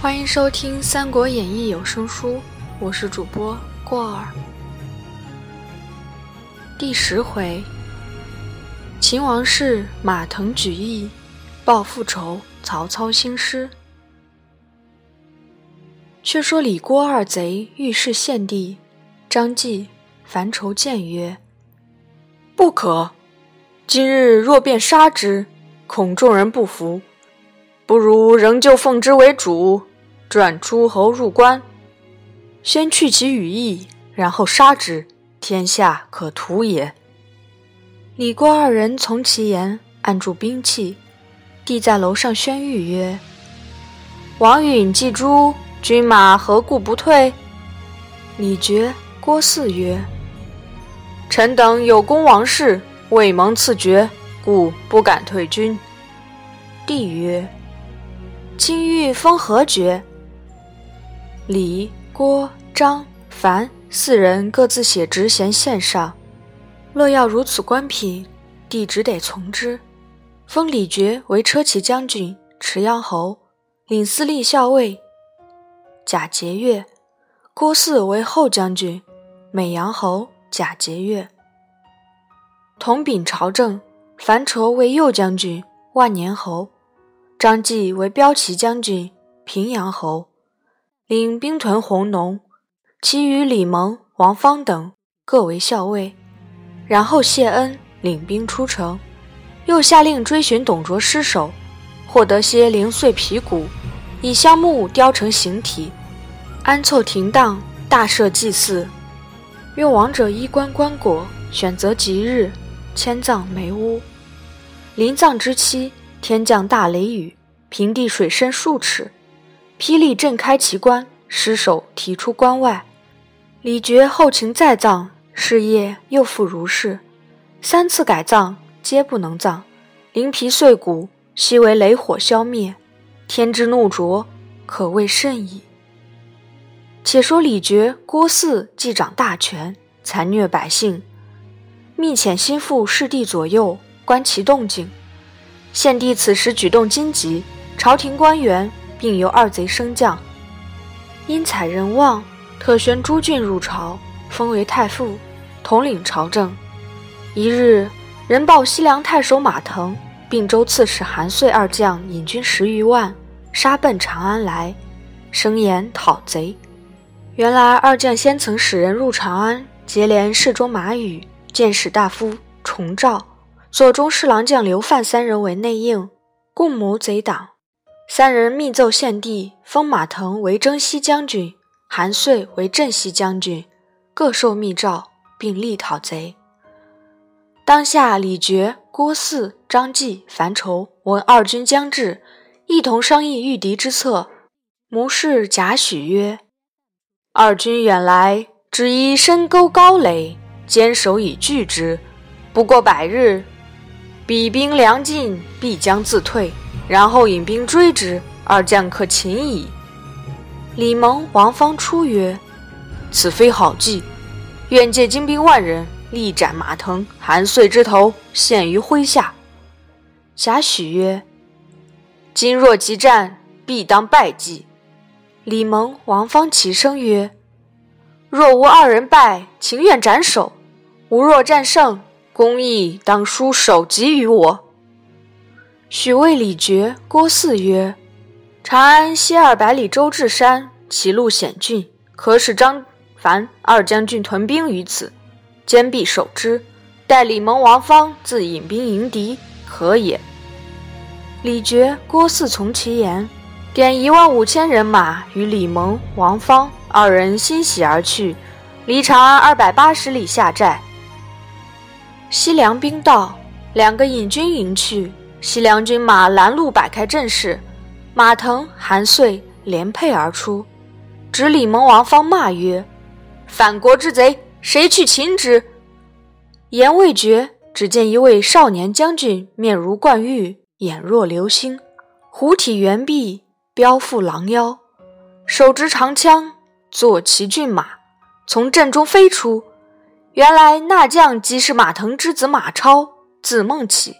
欢迎收听《三国演义》有声书，我是主播过儿。第十回，秦王室马腾举义，报复仇曹操兴师。却说李郭二贼欲弑献帝，张继、樊稠谏曰：“不可！今日若便杀之，恐众人不服，不如仍旧奉之为主。”转诸侯入关，先去其羽翼，然后杀之，天下可图也。李郭二人从其言，按住兵器。帝在楼上宣谕曰：“王允、既诛，军马何故不退？”李傕、郭汜曰：“臣等有功王室，未蒙赐爵，故不敢退军。”帝曰：“今欲封何爵？”李、郭、张、樊四人各自写职衔献上，若要如此官品，帝只得从之。封李傕为车骑将军、池阳侯，领司隶校尉。贾节钺；郭汜为后将军、美阳侯，贾节钺。同秉朝政。樊稠为右将军、万年侯，张继为骠骑将军、平阳侯。领兵屯弘农，其余李蒙、王方等各为校尉。然后谢恩，领兵出城，又下令追寻董卓尸首，获得些零碎皮骨，以香木雕成形体，安凑停当，大设祭祀，用王者衣冠棺椁，选择吉日，迁葬梅屋。临葬之期，天降大雷雨，平地水深数尺。霹雳震开其棺，尸首提出关外。李傕后勤再葬，事业又复如是。三次改葬，皆不能葬，鳞皮碎骨，悉为雷火消灭。天之怒灼，可谓甚矣。且说李傕、郭汜既掌大权，残虐百姓，密遣心腹侍帝左右，观其动静。献帝此时举动惊急，朝廷官员。并由二贼升降，因采人望，特宣朱俊入朝，封为太傅，统领朝政。一日，人报西凉太守马腾、并州刺史韩遂二将引军十余万，杀奔长安来，声言讨贼。原来二将先曾使人入长安，结连侍中马宇、谏士大夫崇照、左中侍郎将刘范三人为内应，共谋贼党。三人密奏献帝，封马腾为征西将军，韩遂为镇西将军，各受密诏，并力讨贼。当下李傕、郭汜、张继、樊稠闻二军将至，一同商议御敌之策。谋士贾诩曰：“二军远来，只宜深沟高垒，坚守以拒之。不过百日，彼兵粮尽，必将自退。”然后引兵追之，二将可擒矣。李蒙、王方出曰：“此非好计，愿借精兵万人，力斩马腾、韩遂之头，献于麾下。”贾诩曰：“今若急战，必当败绩。”李蒙、王方齐声曰：“若无二人败，情愿斩首；吾若战胜，公义当书首级于我。”许魏李傕、郭汜曰：“长安西二百里，周至山，其路险峻，可使张、樊二将军屯兵于此，坚壁守之。待李蒙、王方自引兵迎敌，可也。”李傕、郭汜从其言，点一万五千人马与李蒙、王方二人欣喜而去，离长安二百八十里下寨。西凉兵到，两个引军迎去。西凉军马拦路摆开阵势，马腾、韩遂连配而出，指李蒙、王方骂曰：“反国之贼，谁去擒之？”言未绝，只见一位少年将军，面如冠玉，眼若流星，虎体猿臂，彪腹狼腰，手执长枪，坐骑骏马，从阵中飞出。原来那将即是马腾之子马超，字孟起。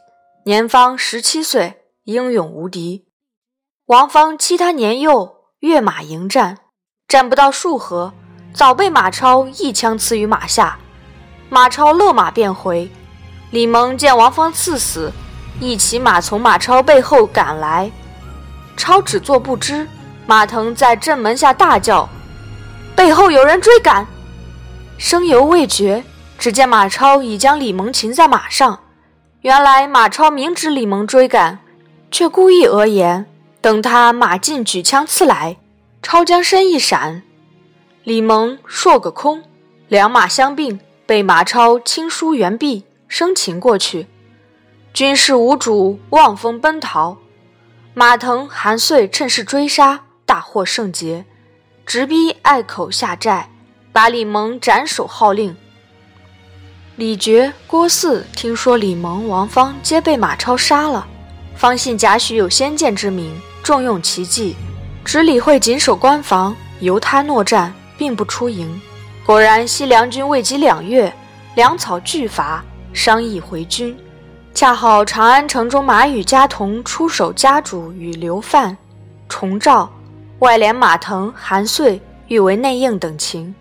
年方十七岁，英勇无敌。王方欺他年幼，跃马迎战，战不到数合，早被马超一枪刺于马下。马超勒马便回。李蒙见王方刺死，一骑马从马超背后赶来，超只坐不知。马腾在正门下大叫：“背后有人追赶！”声犹未绝，只见马超已将李蒙擒在马上。原来马超明知李蒙追赶，却故意讹言，等他马进举枪刺来，超将身一闪，李蒙硕个空，两马相并，被马超轻舒猿臂，生擒过去。军士无主，望风奔逃。马腾、韩遂趁势追杀，大获胜捷，直逼隘口下寨，把李蒙斩首号令。李傕、郭汜听说李蒙、王方皆被马超杀了，方信贾诩有先见之明，重用其计，只李会谨守关防，由他诺战，并不出营。果然，西凉军未及两月，粮草俱乏，商议回军。恰好长安城中马宇、家童出守家主与刘范、重赵，外连马腾、韩遂欲为内应等情。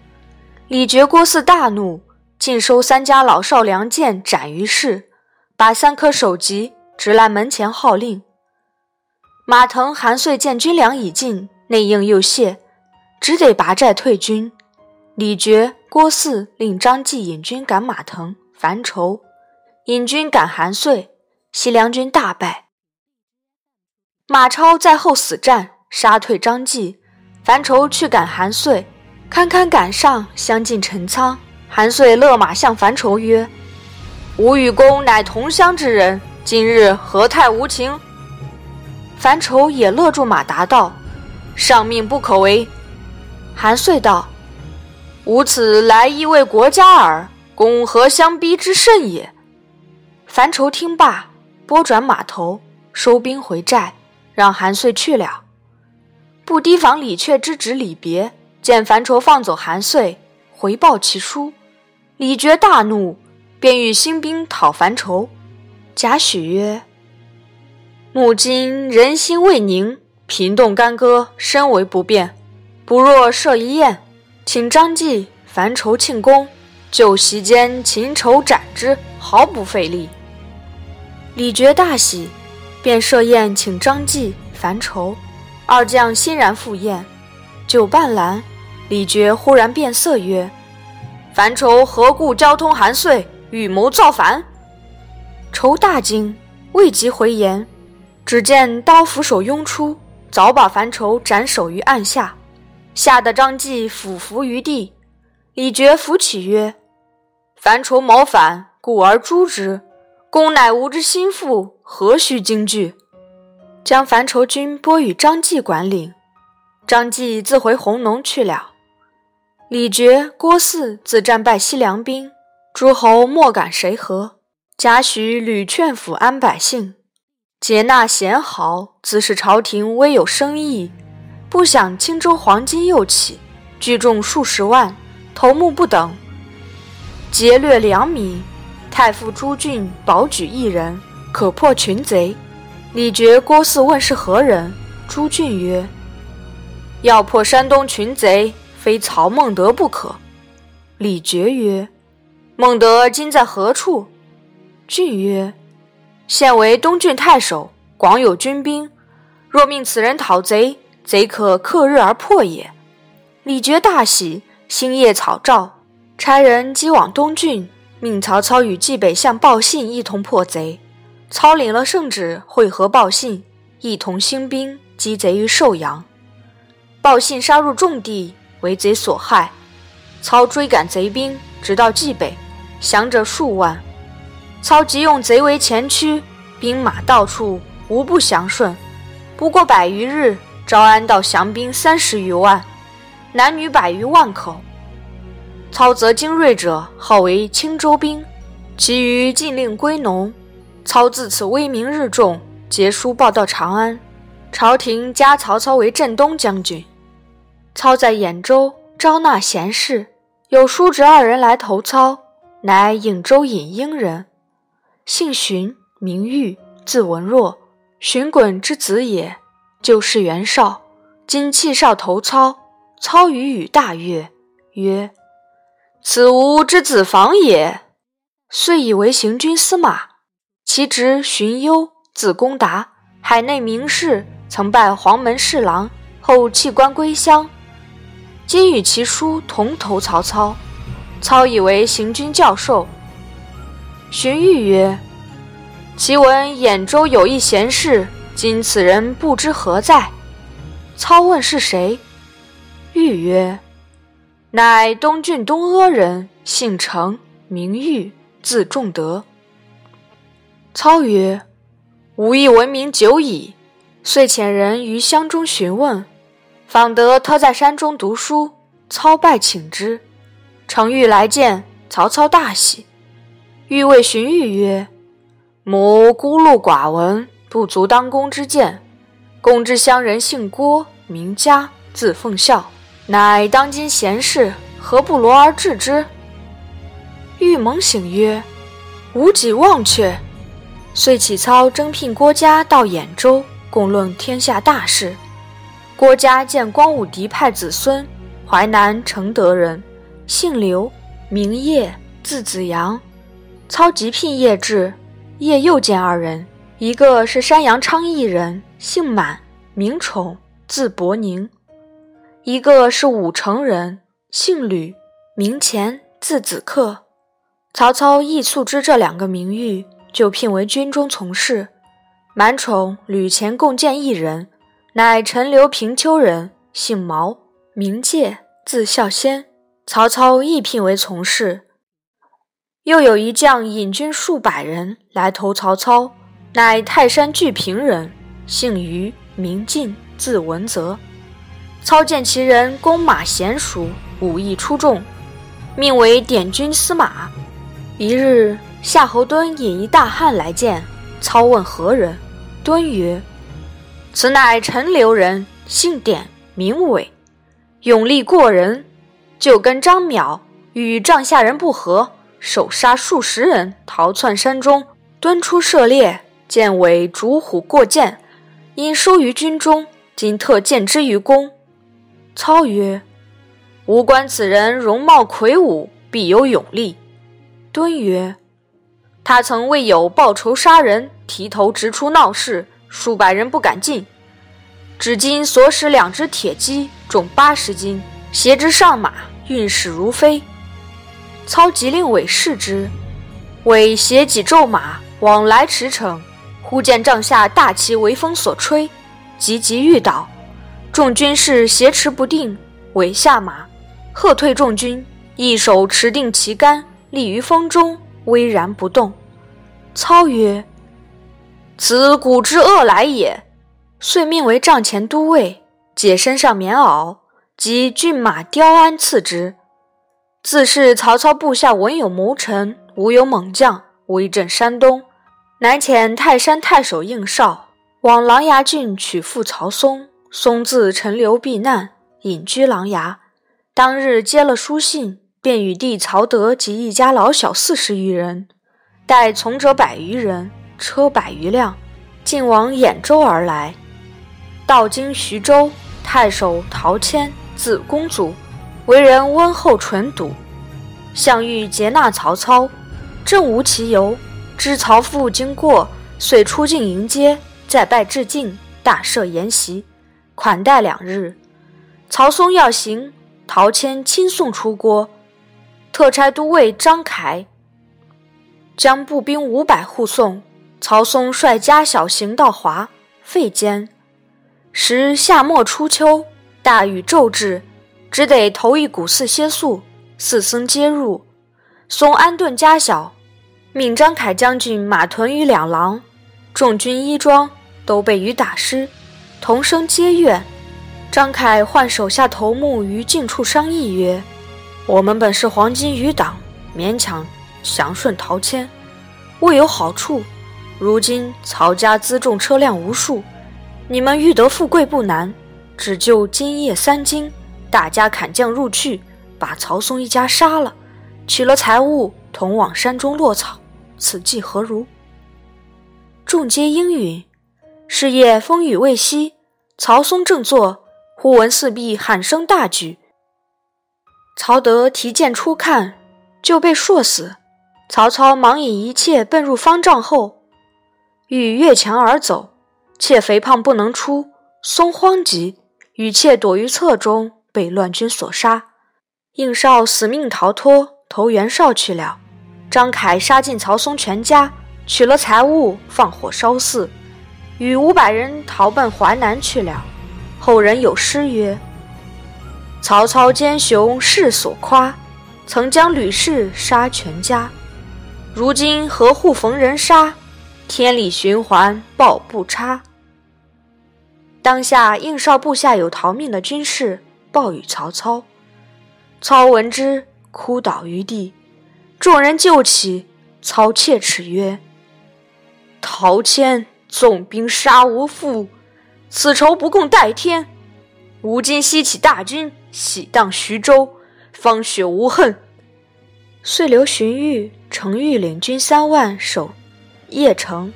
李傕、郭汜大怒。尽收三家老少良贱，斩于市，把三颗首级直来门前号令。马腾、韩遂见军粮已尽，内应又懈，只得拔寨退军。李傕、郭汜令张继引军赶马腾、樊稠，引军赶韩遂，西凉军大败。马超在后死战，杀退张继，樊稠去赶韩遂，堪堪赶上，相进陈仓。韩遂勒马向樊稠曰：“吾与公乃同乡之人，今日何太无情？”樊稠也勒住马答道：“上命不可为。”韩遂道：“吾此来亦为国家耳，公何相逼之甚也？”樊稠听罢，拨转马头，收兵回寨，让韩遂去了。不提防李榷之侄李别见樊稠放走韩遂，回报其书。李傕大怒，便欲兴兵讨樊稠。贾诩曰：“目今人心未宁，平动干戈深为不便，不若设一宴，请张继、樊稠庆功，就席间擒仇斩之，毫不费力。”李傕大喜，便设宴请张继、樊稠二将欣然赴宴。酒半阑，李傕忽然变色曰：樊稠何故交通韩遂，预谋造反？仇大惊，未及回言，只见刀斧手拥出，早把樊稠斩首于案下，吓得张继俯伏于地。李傕扶起曰：“樊稠谋反，故而诛之。公乃吾之心腹，何须惊惧？”将樊稠军拨与张继管领，张继自回弘农去了。李傕、郭汜自战败西凉兵，诸侯莫敢谁和。贾诩屡劝抚安百姓，接纳贤豪，自是朝廷微有生意。不想青州黄巾又起，聚众数十万，头目不等，劫掠粮米。太傅朱俊保举一人，可破群贼。李傕、郭汜问是何人？朱俊曰：“要破山东群贼。”非曹孟德不可。李傕曰：“孟德今在何处？”俊曰：“现为东郡太守，广有军兵。若命此人讨贼，贼可克日而破也。”李傕大喜，星夜草诏，差人击往东郡，命曹操与冀北相报信一同破贼。操领了圣旨，会合报信，一同兴兵击贼于寿阳。报信杀入重地。为贼所害，操追赶贼兵，直到冀北，降者数万。操即用贼为前驱，兵马到处，无不降顺。不过百余日，招安到降兵三十余万，男女百余万口。操则精锐者号为青州兵，其余禁令归农。操自此威名日重，捷书报到长安，朝廷加曹操为镇东将军。操在兖州招纳贤士，有叔侄二人来投操，乃颍州尹英人，姓荀，名玉，字文若，荀滚之子也。旧事袁绍，今弃少投操，操与与大悦，曰：“此吾之子房也。”遂以为行军司马。其侄荀攸，字公达，海内名士，曾拜黄门侍郎，后弃官归乡。今与其叔同投曹操，操以为行军教授。荀彧曰：“其闻兖州有一贤士，今此人不知何在。”操问是谁，彧曰：“乃东郡东阿人，姓程，名彧，字仲德。”操曰：“吾亦闻名久矣。”遂遣人于乡中询问，访得他在山中读书。操拜请之，程昱来见，曹操大喜。欲谓荀彧曰：“母孤陋寡闻，不足当公之见。”公之乡人姓郭，名嘉，字奉孝，乃当今贤士，何不罗而治之？玉猛醒曰：“吾己忘却。”遂起操征聘郭嘉到兖州，共论天下大事。郭嘉见光武帝派子孙，淮南承德人，姓刘，名业，字子阳。操即聘业至，业又见二人，一个是山阳昌邑人。姓满，名宠，字伯宁；一个是武城人，姓吕，名虔，字子克。曹操亦素知这两个名誉，就聘为军中从事。满宠、吕虔共见一人，乃陈留平丘人，姓毛，名介，字孝先。曹操亦聘为从事。又有一将引军数百人来投曹操，乃泰山巨平人。姓于，名进，字文泽。操见其人弓马娴熟，武艺出众，命为点军司马。一日，夏侯惇引一大汉来见操，问何人？惇曰：“此乃陈留人，姓典，名伟，勇力过人。就跟张邈与帐下人不和，手杀数十人，逃窜山中。惇出射猎，见伟逐虎过涧。”因收于军中，今特荐之于公。操曰：“吾观此人容貌魁梧，必有勇力。”敦曰：“他曾为友报仇杀人，提头直出闹市，数百人不敢进。只今所使两只铁骑，重八十斤，携之上马，运矢如飞。”操即令韦视之，韦携几骤马往来驰骋。忽见帐下大旗为风所吹，急急欲倒，众军士挟持不定，韦下马，喝退众军，一手持定旗杆，立于风中，巍然不动。操曰：“此古之恶来也。”遂命为帐前都尉，解身上棉袄，及骏马雕鞍赐之。自是曹操部下文有谋臣，武有猛将，威震山东。乃遣泰山太守应绍往琅琊郡取父曹嵩，嵩自陈留避难，隐居琅琊。当日接了书信，便与弟曹德及一家老小四十余人，带从者百余人，车百余辆，进往兖州而来。到经徐州，太守陶谦，字公祖，为人温厚淳笃，项羽接纳曹操，正无其由。知曹父经过，遂出境迎接，再拜致敬，大设筵席，款待两日。曹嵩要行，陶谦亲送出郭，特差都尉张凯将步兵五百护送。曹嵩率家小行到华费间，时夏末初秋，大雨骤至，只得投一谷寺歇宿。四僧皆入，松安顿家小。命张凯将军马屯于两廊，众军衣装都被雨打湿，同声皆怨。张凯唤手下头目于近处商议曰：“我们本是黄巾余党，勉强降顺陶谦，未有好处。如今曹家辎重车辆无数，你们欲得富贵不难，只就今夜三更，大家砍将入去，把曹嵩一家杀了，取了财物，同往山中落草。”此计何如？众皆应允。是夜风雨未息，曹嵩正坐，忽闻四壁喊声大举。曹德提剑出看，就被硕死。曹操忙引一切奔入方丈后，欲越墙而走，妾肥胖不能出，松慌急，与妾躲于侧中，被乱军所杀。应少死命逃脱，投袁绍去了。张凯杀尽曹嵩全家，取了财物，放火烧寺，与五百人逃奔淮南去了。后人有诗曰：“曹操奸雄世所夸，曾将吕氏杀全家。如今何户逢人杀？天理循环报不差。”当下应少部下有逃命的军士，报与曹操。操闻之，哭倒于地。众人救起，操切齿曰：“陶谦纵兵杀无父，此仇不共戴天。吾今西起大军，喜荡徐州，方雪无恨。”遂留荀彧、程昱领军三万守邺城，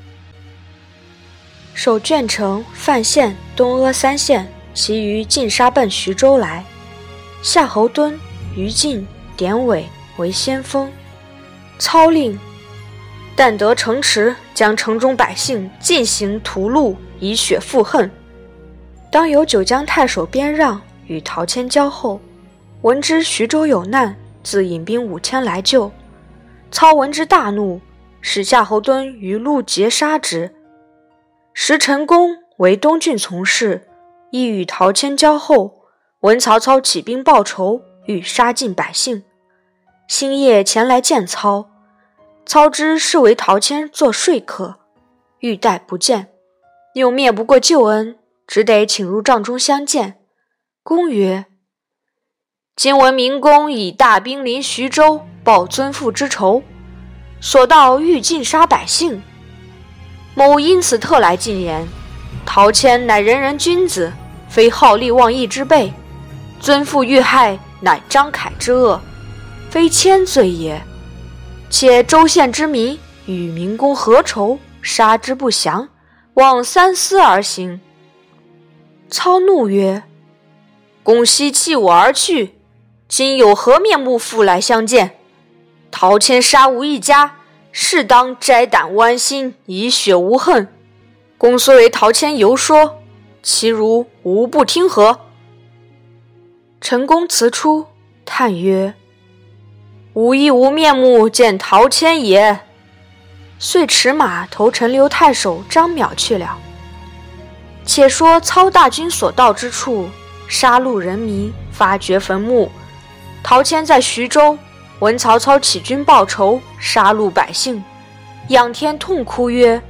守鄄城、范县、东阿三县，其余尽杀奔徐州来。夏侯惇、于禁、典韦为先锋。操令，但得城池，将城中百姓尽行屠戮，以雪复恨。当有九江太守边让与陶谦交后，闻知徐州有难，自引兵五千来救。操闻之大怒，使夏侯惇于路截杀之。时陈宫为东郡从事，亦与陶谦交后，闻曹操起兵报仇，欲杀尽百姓，星夜前来见操。操之是为陶谦做说客，欲待不见，又灭不过旧恩，只得请入帐中相见。公曰：“今闻明公以大兵临徐州，报尊父之仇，所到欲尽杀百姓。某因此特来进言：陶谦乃人人君子，非好利忘义之辈。尊父遇害，乃张凯之恶，非谦罪也。”且州县之民与民公何仇？杀之不祥，望三思而行。操怒曰：“公昔弃我而去，今有何面目复来相见？陶谦杀无一家，适当摘胆剜心，以雪无恨。公虽为陶谦游说，其如无不听何？”陈公辞出，叹曰。吾亦无面目见陶谦也，遂驰马投陈留太守张邈去了。且说操大军所到之处，杀戮人民，发掘坟墓。陶谦在徐州，闻曹操起军报仇，杀戮百姓，仰天痛哭曰：“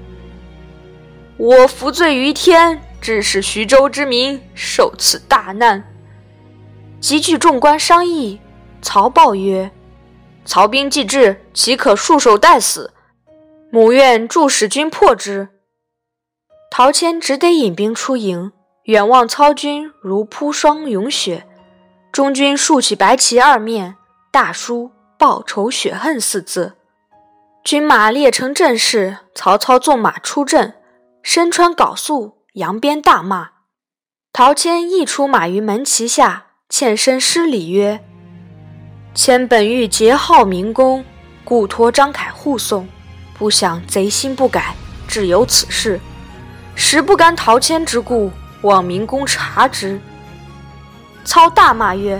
我服罪于天，致使徐州之民受此大难。”集聚众官商议，曹豹曰。曹兵既至，岂可束手待死？母愿助使军破之。陶谦只得引兵出营，远望操军如铺霜涌雪。中军竖起白旗二面，大书“报仇雪恨”四字。军马列成阵势，曹操纵马出阵，身穿缟素，扬鞭大骂。陶谦亦出马于门旗下，欠身施礼曰。谦本欲结号明公，故托张凯护送，不想贼心不改，致有此事。实不甘陶谦之故，望明公察之。操大骂曰：“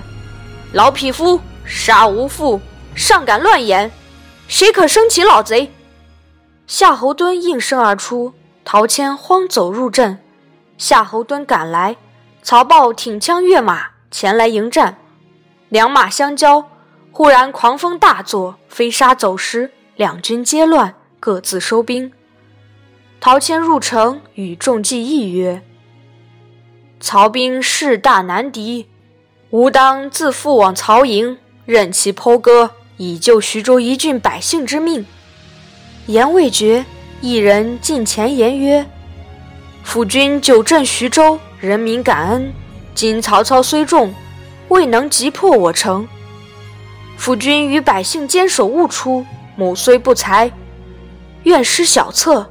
老匹夫，杀无父，尚敢乱言！谁可生擒老贼？”夏侯惇应声而出，陶谦慌走入阵。夏侯惇赶来，曹豹挺枪跃马前来迎战，两马相交。忽然狂风大作，飞沙走石，两军皆乱，各自收兵。陶谦入城，与众计议曰：“曹兵势大难敌，吾当自负往曹营，任其剖割，以救徐州一郡百姓之命。”言未绝，一人近前言曰：“辅君久镇徐州，人民感恩。今曹操虽众，未能击破我城。”辅君与百姓坚守勿出，母虽不才，愿施小策，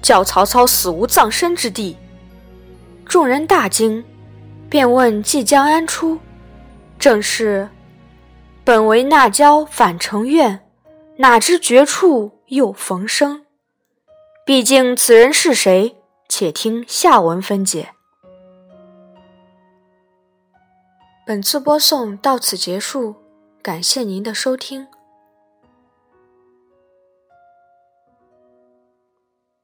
叫曹操死无葬身之地。众人大惊，便问即将安出？正是：本为那娇反成怨，哪知绝处又逢生。毕竟此人是谁？且听下文分解。本次播送到此结束，感谢您的收听。